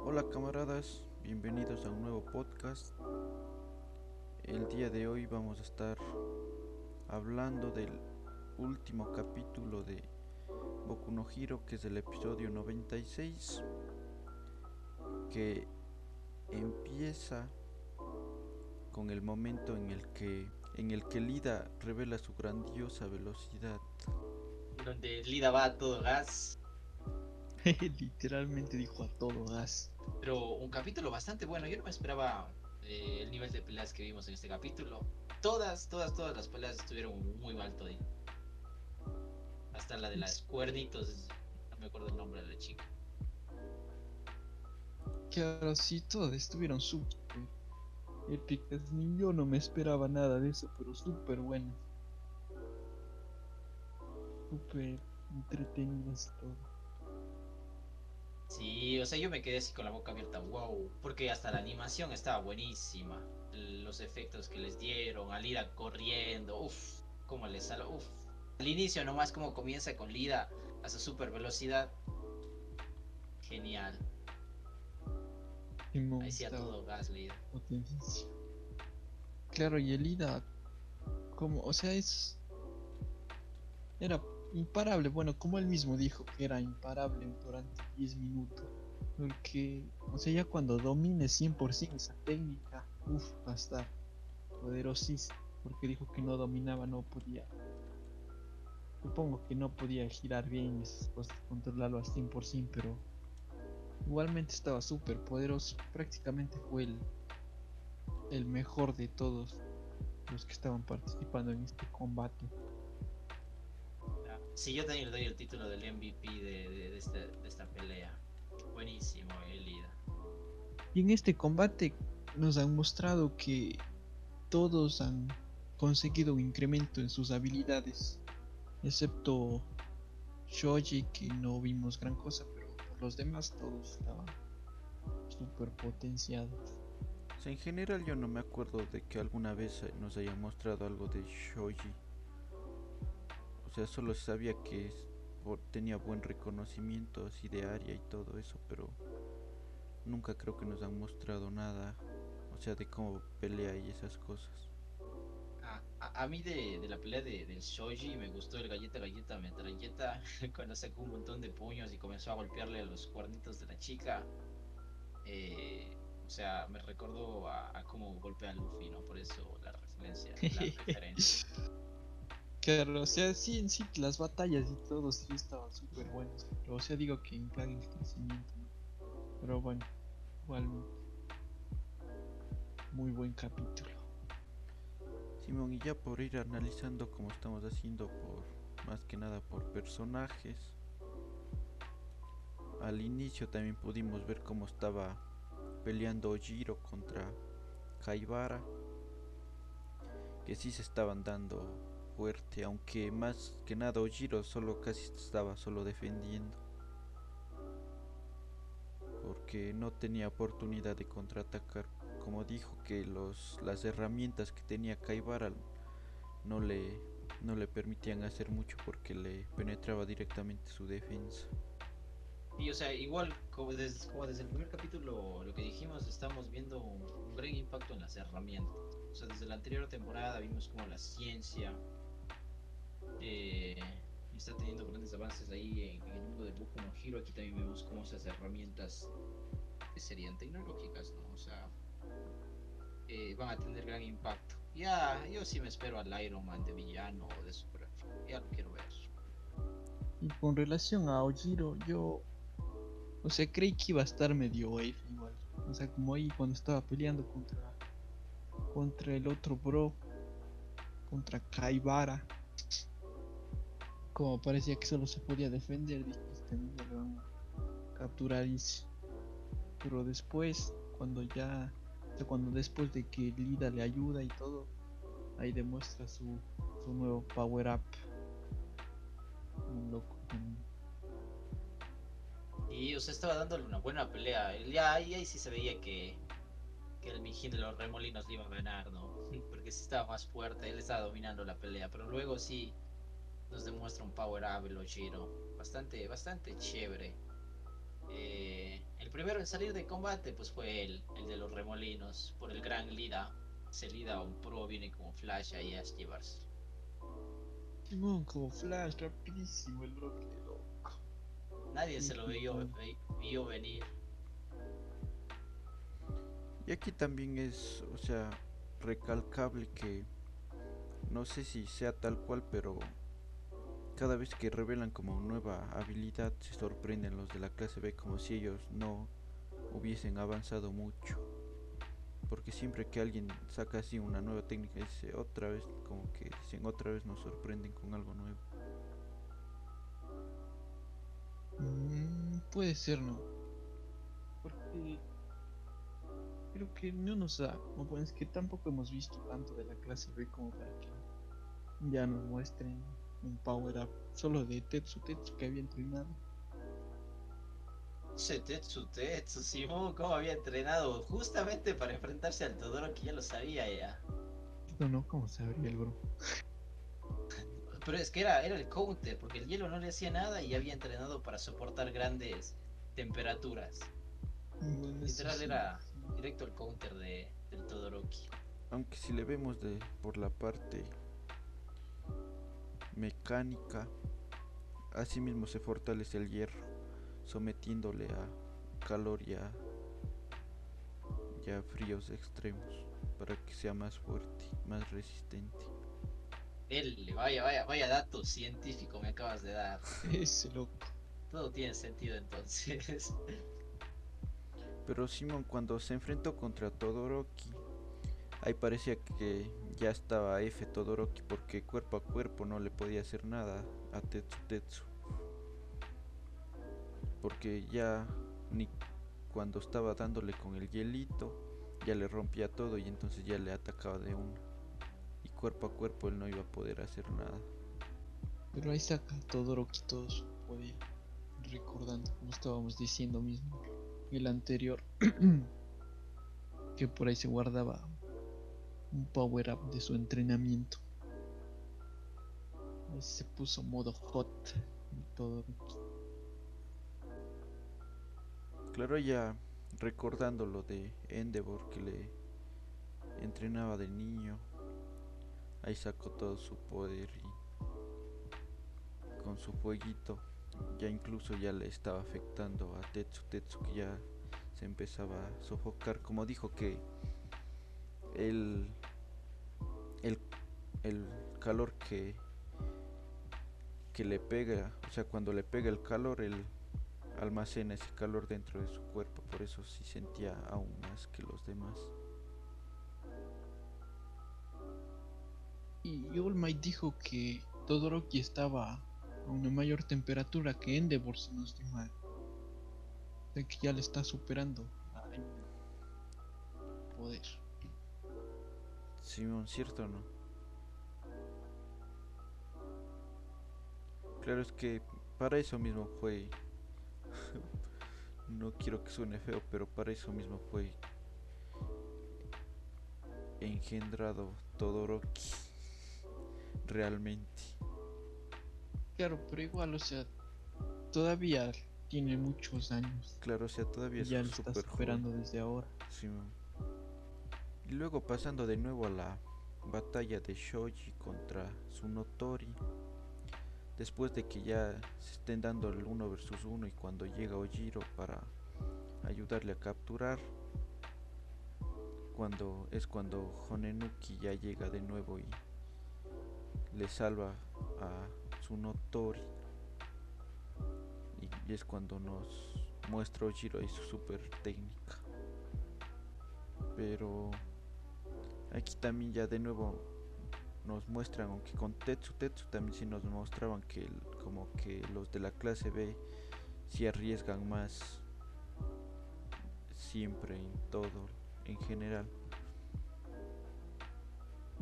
Hola camaradas, bienvenidos a un nuevo podcast. El día de hoy vamos a estar hablando del último capítulo de Boku no Hero, que es el episodio 96, que empieza con el momento en el que en el que Lida revela su grandiosa velocidad. Donde Lida va a todo gas. Literalmente dijo a todo gas. Pero un capítulo bastante bueno. Yo no me esperaba eh, el nivel de peleas que vimos en este capítulo. Todas, todas, todas las peleas estuvieron muy alto ahí. Hasta la de las cuernitos. No me acuerdo el nombre de la chica. Que ahora sí, todas estuvieron súper épicas. Ni yo no me esperaba nada de eso, pero súper buenas. Súper entretenidas todo. Sí, o sea, yo me quedé así con la boca abierta, wow, porque hasta la animación estaba buenísima. Los efectos que les dieron, a Lida corriendo, uff, cómo les sale, uff. Al inicio nomás como comienza con Lida a su super velocidad. Genial. Ahí sí a todo gas, Lida. Claro, y el Lida, como, o sea, es... Era imparable. Bueno, como él mismo dijo que era imparable durante 10 minutos. Porque, o sea, ya cuando domine 100% esa técnica, uff, va poderosísimo. Porque dijo que no dominaba, no podía. Supongo que no podía girar bien esas controlarlo al 100%, pero igualmente estaba súper poderoso. Prácticamente fue el, el mejor de todos los que estaban participando en este combate. Sí, yo también le doy el título del MVP de, este, esta, pelea. Buenísimo, Elida. Y en este combate nos han mostrado que todos han conseguido un incremento en sus habilidades, excepto Shoji que no vimos gran cosa, pero por los demás todos estaban super potenciados. En general yo no me acuerdo de que alguna vez nos hayan mostrado algo de Shoji o sea, solo sabía que tenía buen reconocimiento así de área y todo eso, pero nunca creo que nos han mostrado nada, o sea, de cómo pelea y esas cosas. A, mí de, la pelea de, del Shoji me gustó el galleta galleta metralleta cuando sacó un montón de puños y comenzó a golpearle a los cuernitos de la chica. Eh, o sea, me recordó a, a, cómo golpea a Luffy, ¿no? Por eso la referencia, la referencia. Claro, o sea, sí, en sí, las batallas y todo sí estaban súper buenas. Pero, o sea, digo que en plan el crecimiento. Pero bueno, igual. Muy buen capítulo. Simón, y ya por ir analizando como estamos haciendo por más que nada por personajes. Al inicio también pudimos ver cómo estaba peleando Ojiro contra Kaibara. Que sí se estaban dando fuerte, aunque más que nada Ojiro solo casi estaba solo defendiendo. Porque no tenía oportunidad de contraatacar. Como dijo que los, las herramientas que tenía Kaibara no le, no le permitían hacer mucho porque le penetraba directamente su defensa. Y o sea, igual como desde, desde el primer capítulo lo que dijimos, estamos viendo un, un, gran impacto en las herramientas. O sea, desde la anterior temporada vimos como la ciencia, eh, está teniendo grandes avances ahí en, el mundo de Boku no Hero. Aquí también vemos cómo esas herramientas que serían tecnológicas, ¿no? O sea, eh, van a tener gran impacto. Ya, yo sí me espero al Iron Man de villano o de super. Ya lo quiero ver. Y con relación a Ojiro, yo. O sea, creí que iba a estar medio wave igual. O sea, como ahí cuando estaba peleando contra. Contra el otro bro. Contra Kaibara como parecía que solo se podía defender, dije, este lo van a capturar Pero después, cuando ya, cuando después de que Lida le ayuda y todo, ahí demuestra su, su nuevo power up. Un loco. Y o estaba dándole una buena pelea. Ya ahí, ahí sí se veía que, que el Mijín de los remolinos le iba a ganar, ¿no? Porque sí estaba más fuerte, él estaba dominando la pelea. Pero luego sí nos demuestra un power up el Ojiro. Bastante, bastante chévere. eh, el primero en salir de combate pues fue él, el de los remolinos, por el gran Lida. Ese Lida un pro viene como Flash ahí a llevarse. Simón, como Flash, rapidísimo el bloque loco. Nadie se lo vio, vio venir. Y aquí también es, o sea, recalcable que no sé si sea tal cual, pero cada vez que revelan como nueva habilidad se sorprenden los de la clase B como si ellos no hubiesen avanzado mucho. Porque siempre que alguien saca así una nueva técnica dice otra vez, como que dicen otra vez nos sorprenden con algo nuevo. Mm, puede ser, ¿no? Porque creo que no nos da, no bueno, es que tampoco hemos visto tanto de la clase B como para que ya nos muestren un power up solo de Tetsu Tetsu que había entrenado. Ese Tetsu Tetsu, Simón, cómo había entrenado justamente para enfrentarse al Todoroki, ya lo sabía ya. No, no, ¿cómo sabría el grupo? Pero es que era, era el counter, porque el hielo no le hacía nada y había entrenado para soportar grandes temperaturas. Bueno, Literal sí, era directo el counter de, del Todoroki. Aunque si le vemos de por la parte mecánica, así mismo se fortalece el hierro, sometiéndole a calor y a, y a fríos extremos para que sea más fuerte, más resistente. Él, vaya, vaya, vaya dato científico me acabas de dar. Ese loco. Todo tiene sentido entonces. Pero Simon cuando se enfrentó contra Todoroki, ahí parecía que ya estaba F Todoroki porque cuerpo a cuerpo no le podía hacer nada a Tetsu Tetsu. Porque ya ni cuando estaba dándole con el hielito, ya le rompía todo y entonces ya le atacaba de una. Y cuerpo a cuerpo él no iba a poder hacer nada. Pero ahí saca Todoroki todo su poder. Recordando, como estábamos diciendo mismo, el anterior, que por ahí se guardaba un power up de su entrenamiento. Ahí se puso modo hot el Todoroki. Claro, ya recordando lo de Endeavor que le entrenaba de niño, ahí sacó todo su poder y con su fueguito ya incluso ya le estaba afectando a Tetsu Tetsu que ya se empezaba a sofocar, como dijo que el el, el calor que que le pega, o sea, cuando le pega el calor, él almacena ese calor dentro de su cuerpo, por eso sí sentía aún más que los demás. Y All dijo que Todoroki estaba a una mayor temperatura que Endeavor, si no estoy mal. Sea que ya le está superando a. Poder. Simón, ¿cierto o no? Claro, es que para eso mismo fue. no quiero que suene feo, pero para eso mismo fue engendrado Todoroki. Realmente. Claro, pero igual, o sea, todavía tiene muchos años. Claro, o sea, todavía Y es ya lo está super superando desde ahora. Simón. Y luego pasando de nuevo a la batalla de Shoji contra Tsunotori. Después de que ya se estén dando el uno versus uno y cuando llega Ojiro para ayudarle a capturar. Cuando es cuando Honenuki ya llega de nuevo y le salva a Tsunotori. Y es cuando nos muestra Ojiro y su super técnica. Pero aquí también ya de nuevo nos muestran, aunque con Tetsu Tetsu también sí nos mostraban que como que los de la clase B sí arriesgan más siempre en todo, en general.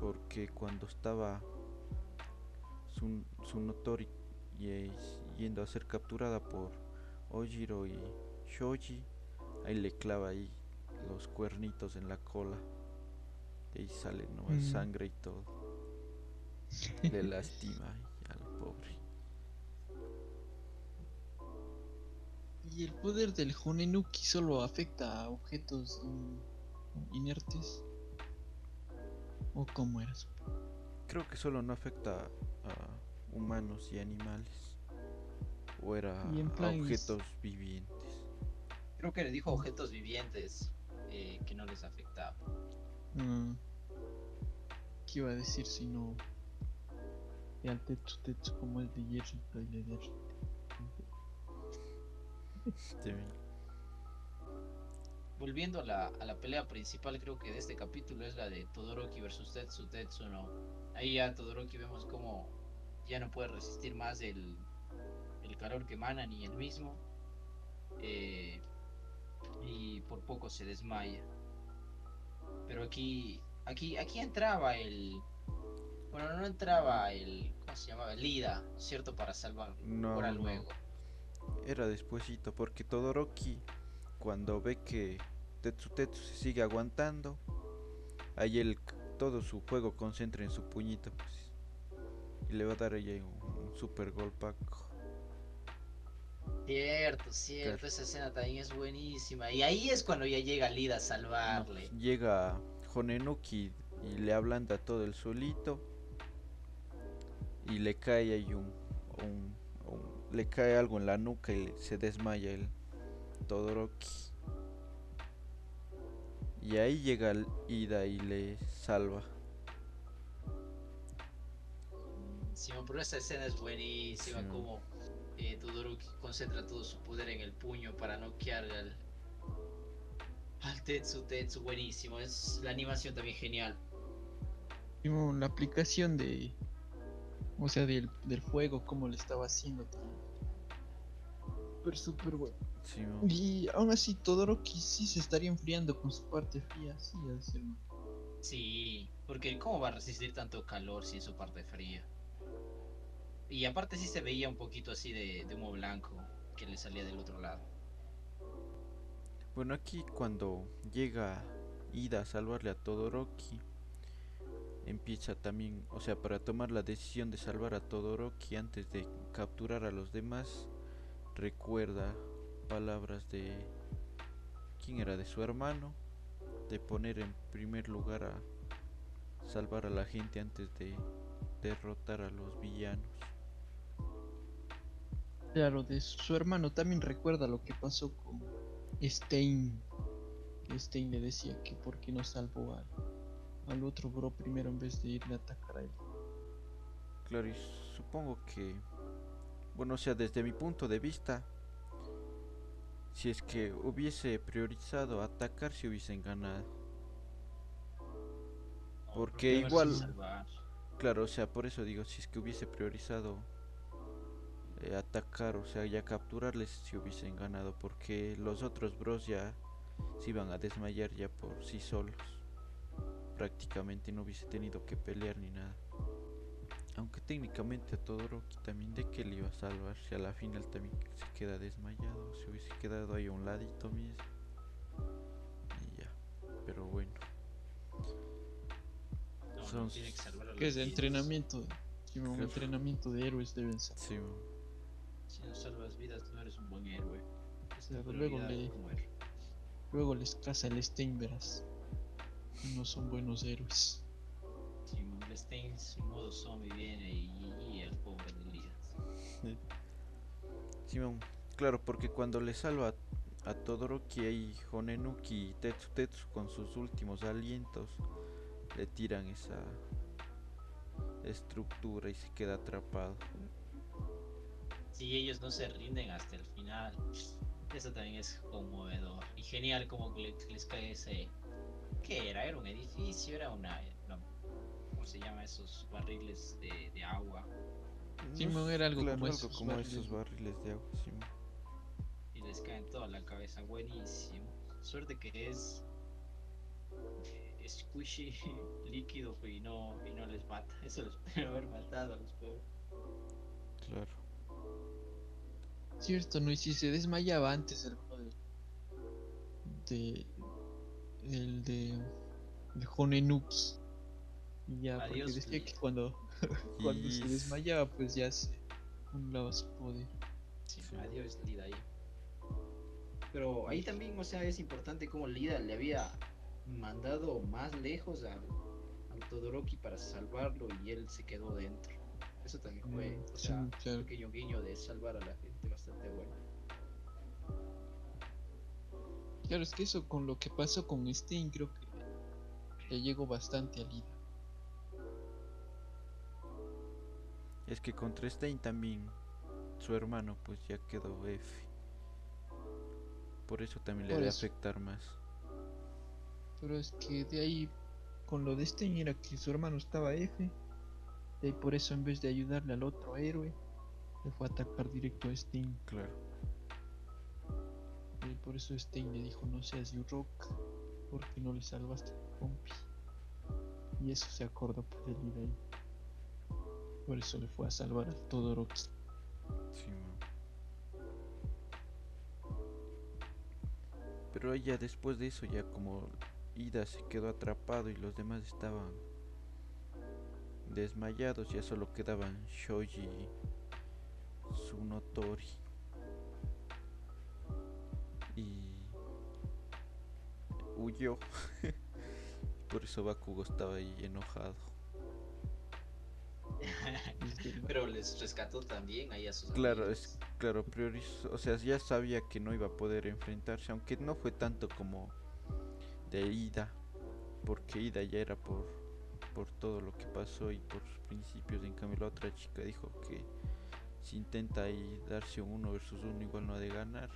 Porque cuando estaba Sun, Tsunotori y- yendo a ser capturada por Ojiro y Shoji, ahí le clava ahí los cuernitos en la cola. Y ahí sale nomás Mm. sangre y todo. Le lastima al pobre. ¿Y el poder del Honenuki solo afecta a objetos in- inertes? ¿O cómo era eso? Creo que solo no afecta a humanos y animales. O era Y en a objetos vivientes. Creo que le dijo objetos vivientes eh, que no les afectaba. Mm. ¿Qué iba a decir si no? Y al Tetsu Tetsu como es de hierrito y le derrite. Volviendo a la, a la pelea principal, creo que de este capítulo es la de Todoroki versus Tetsu. Tetsu no. Ahí ya Todoroki vemos como ya no puede resistir más el, el calor que emana ni el mismo. eh, y por poco se desmaya. Pero aquí, aquí, aquí entraba el. Bueno, no entraba el. ¿Cómo se llamaba? El Ida, ¿cierto? Para salvarlo. No, no. luego. Era despuesito, porque Todoroki, cuando ve que Tetsu Tetsu se sigue aguantando, ahí él todo su fuego concentra en su puñito, pues. Y le va a dar ahí un, un super golpaco. Cierto, cierto, Claro. esa escena también es buenísima. Y ahí es cuando ya llega Lida a No, salvarle. pues, llega Honenuki y le ablanda todo el suelito. Y le cae ahí un, un- un- le cae algo en la nuca y se desmaya el Todoroki. Y ahí llega Ida y le salva. Simón, pero esa escena es buenísima, Sí. como eh, Todoroki concentra todo su poder en el puño para noquear al, al Tetsu Tetsu, buenísimo. Es la animación también genial. La aplicación de. O sea, del, del fuego, como le estaba haciendo también. Pero súper bueno. Sí. Y aún así, Todoroki sí se estaría enfriando con su parte fría. Sí, ha de ser, ¿no? Sí, porque ¿cómo va a resistir tanto calor si es su parte fría? Y aparte sí se veía un poquito así de, de humo blanco que le salía del otro lado. Bueno, aquí cuando llega Ida a salvarle a Todoroki, empieza también, o sea, para tomar la decisión de salvar a Todoroki antes de capturar a los demás, recuerda palabras de... ¿Quién era? De su hermano, de poner en primer lugar a salvar a la gente antes de derrotar a los villanos. Claro, de su, hermano también recuerda lo que pasó con Stein. Que Stein le decía que por qué no salvó al, al otro bro primero en vez de irle a atacar a él. Claro, y supongo que, bueno, o sea, desde mi punto de vista, si es que hubiese priorizado atacar, si hubiesen ganado. Porque igual-. Claro, o sea, por eso digo, si es que hubiese priorizado eh, atacar, o sea, ya capturarles, si hubiesen ganado, porque los otros bros ya se iban a desmayar ya por sí solos. Prácticamente no hubiese tenido que pelear ni nada. Aunque técnicamente a Todoroki también de que le iba a salvar, si a la final también se queda desmayado, se hubiese quedado ahí a un ladito mismo. Y ya, pero bueno. No, no, son tiene que salvar a los Que es de entrenamiento. Claro. entrenamiento de héroes deben ser. Sí. Si no salvas vidas, no eres un buen héroe. Es luego le- les casa el Stein, verás. Y No son buenos héroes. Simón Stein, en modo zombie viene y, y el pobre de Elías. Simón, claro, porque cuando le salva a, a Todoroki ahí Honenuki y Tetsu Tetsu con sus últimos alientos le tiran esa estructura y se queda atrapado. Si ellos no se rinden hasta el final, eso también es conmovedor. Y genial como que le- les cae ese... ¿Qué era? ¿Era un edificio? ¿Era una... una- ¿Cómo se llama? Esos barriles de, de agua. Simón, era algo como algo esos como barriles. esos barriles de agua, Simón. Y les cae en toda la cabeza. Buenísimo. Suerte que es... eh, Squishy, líquido y no, y no les mata. Eso les puede haber matado a los pobres. Claro. Cierto, ¿no? Y si se desmayaba antes el de. de. el de. de. Y ya, porque decía que cuando. cuando se desmayaba, pues ya se. anulaba su poder. Sí, Sí. adiós, Lida ahí. Pero ahí también, o sea, es importante como Lida le había mandado más lejos al, al Todoroki para salvarlo y él se quedó dentro. Eso también fue, Mm, o sí, sea, un claro. pequeño guiño de salvar a la gente bastante bueno. Claro, es que eso con lo que pasó con Stein creo que le llegó bastante al Ida. Es que contra Stein también su hermano pues ya quedó F. Por eso también le Por debe eso. afectar más. Pero es que de ahí, con lo de Stein era que su hermano estaba F. De ahí por eso en vez de ayudarle al otro héroe, le fue a atacar directo a Stein. Claro. Y por eso Stein le dijo no seas rock porque no le salvaste a compi. Y eso se acordó por el de ahí. Por eso le fue a salvar al Todoroki. Sí, man. Pero ya después de eso, ya como Ida se quedó atrapado y los demás estaban desmayados, ya solo quedaban Shoji y Tsunotori. Y huyó. Por eso Bakugo estaba ahí enojado. Pero les rescató también ahí a sus Claro, amigos. es claro, priorizó, o sea, ya sabía que no iba a poder enfrentarse, aunque no fue tanto como de Ida, porque Ida ya era por por todo lo que pasó y por sus principios, en cambio la otra chica dijo que si intenta ahí darse un uno versus uno igual no ha de ganar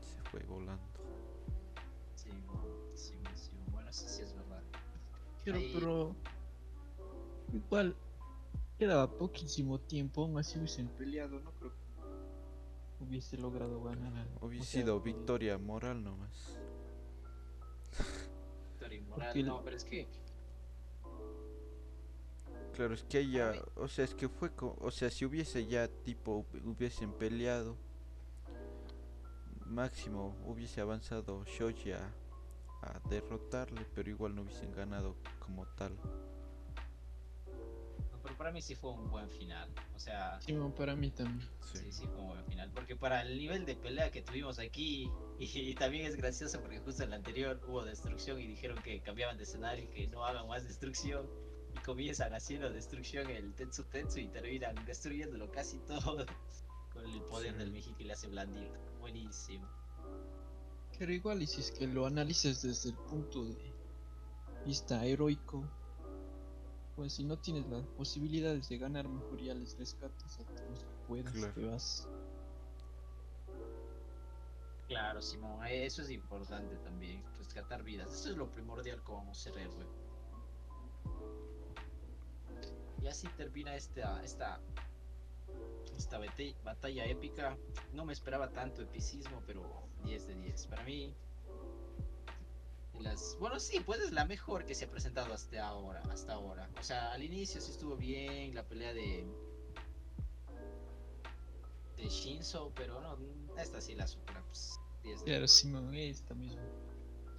y se fue volando. Sí, sí, sí, bueno, eso sí es verdad. Pero, Ahí- pero igual quedaba poquísimo tiempo, aún así hubiesen peleado, no creo que hubiese logrado ganar. Hubiese o sea, sido victoria moral nomás. Victoria el- no, pero es que Claro, es que ella, o sea, es que fue, co- o sea, si hubiese ya tipo hu- hubiesen peleado, máximo hubiese avanzado Shoji a, a derrotarle, pero igual no hubiesen ganado como tal. no, pero para mí sí fue un buen final. O sea, Sí, para mí también. Sí, Sí, sí, fue un buen final. Porque para el nivel de pelea que tuvimos aquí, y, también es gracioso porque justo en la anterior hubo destrucción y dijeron que cambiaban de escenario y que no hagan más destrucción. Y comienzan haciendo destrucción el Tetsu Tetsu y terminan destruyéndolo casi todo con el poder Sí. del Meji que le hace blandito. Buenísimo. Pero igual, y si es que lo analices desde el punto de vista heroico, pues si no tienes las posibilidades de ganar, mejor ya les rescatas a todos que puedas, Claro. te vas. Claro, Simón, eso es importante también, rescatar vidas. Eso es lo primordial como ser héroe. Y así termina esta, esta, esta batalla épica. No me esperaba tanto epicismo, pero 10 de 10. Para mí, las, bueno, sí, pues es la mejor que se ha presentado hasta ahora, hasta ahora. O sea, al inicio sí estuvo bien la pelea de de Shinzo, pero no, esta sí la supera, pues 10 de Claro, Simón, esta misma,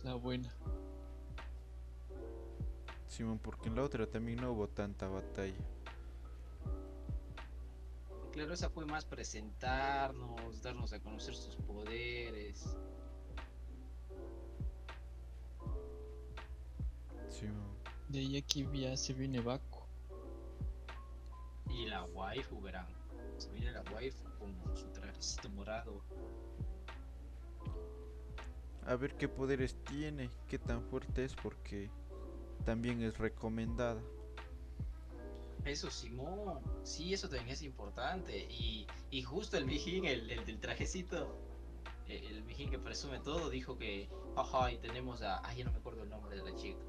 la buena. Simón, porque en la otra también no hubo tanta batalla. Claro, esa fue más presentarnos, darnos a conocer sus poderes. Simón. De ahí aquí ya se viene Baku. Y la waifu, verán. Se viene la waifu con su trajecito morado. A ver qué poderes tiene, qué tan fuerte es, porque también es recomendada. Eso, Simón. Sí, eso también es importante. Y, y justo el Mijin, el, el del trajecito, eh, el Mijin que presume todo, dijo que, ajá, y tenemos a. Ay, ya no me acuerdo el nombre de la chica.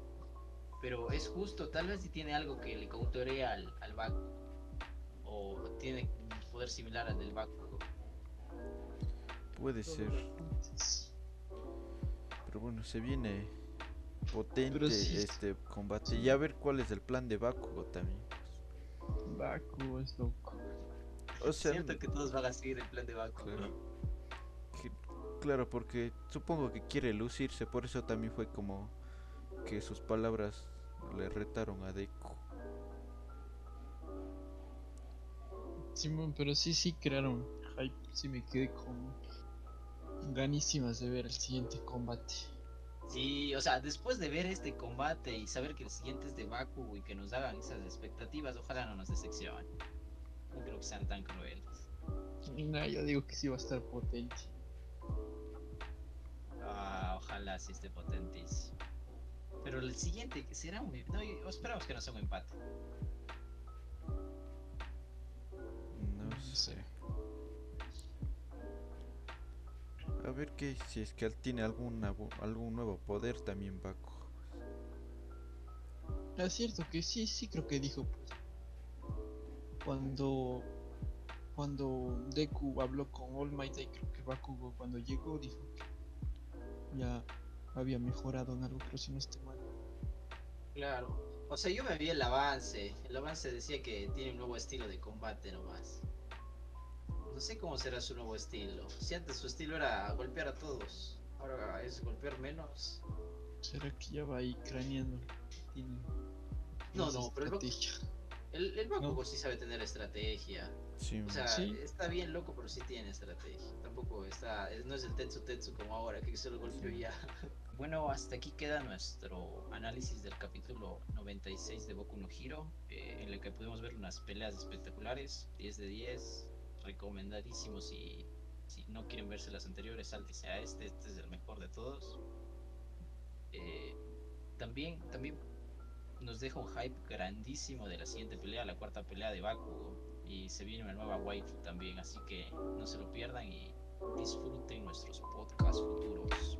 Pero es justo, tal vez si tiene algo que le cautorea al, al Baku. O tiene un poder similar al del Baku. Puede ser, pero bueno, se viene potente sí este combate. Y a ver cuál es el plan de Bakugo también. Baku es loco. O sea, Siento que todos van a seguir el plan de Baku. Claro. que- claro, porque supongo que quiere lucirse, por eso también fue como que sus palabras le retaron a Deku. Simón, pero sí, sí crearon hype. Sí me quedé con, ganísimas de ver el siguiente combate. Sí, o sea, después de ver este combate y saber que el siguiente es de Baku y que nos hagan esas expectativas, ojalá no nos decepcionen. No creo que sean tan crueles. No, yo digo que sí va a estar potente. Ah, ojalá sí esté potentísimo. Pero el siguiente que será un. No, y- esperamos que no sea un empate. No No sé. A ver que si es que él tiene alguna, algún nuevo poder también Baku. Es cierto que sí, sí creo que dijo pues. Cuando cuando Deku habló con All Might y creo que Bakugo cuando llegó dijo que ya había mejorado en algo, pero si no mal. Claro. O sea, yo me vi el avance. El avance decía que tiene un nuevo estilo de combate nomás. No sé cómo será su nuevo estilo. Si antes su estilo era golpear a todos, ahora es golpear menos. ¿Será que ya va ahí craneando? Tiene No, no, pero el estrategia. El, el Bakugo No. sí sabe tener estrategia. Sí, O sea, Sí. está bien loco, pero sí tiene estrategia. Tampoco está, es- no es el Tetsu Tetsu como ahora, que se lo golpeó ya. Bueno, hasta aquí queda nuestro análisis del capítulo 96 de Boku no Hero, eh, en el que pudimos ver unas peleas espectaculares, 10 de 10, recomendadísimos si, si no quieren verse las anteriores, sáltese a este, este es el mejor de todos. Eh, también, también nos deja un hype grandísimo de la siguiente pelea, la cuarta pelea de Bakugo. Y se viene una nueva waifu también, así que no se lo pierdan y disfruten nuestros podcasts futuros.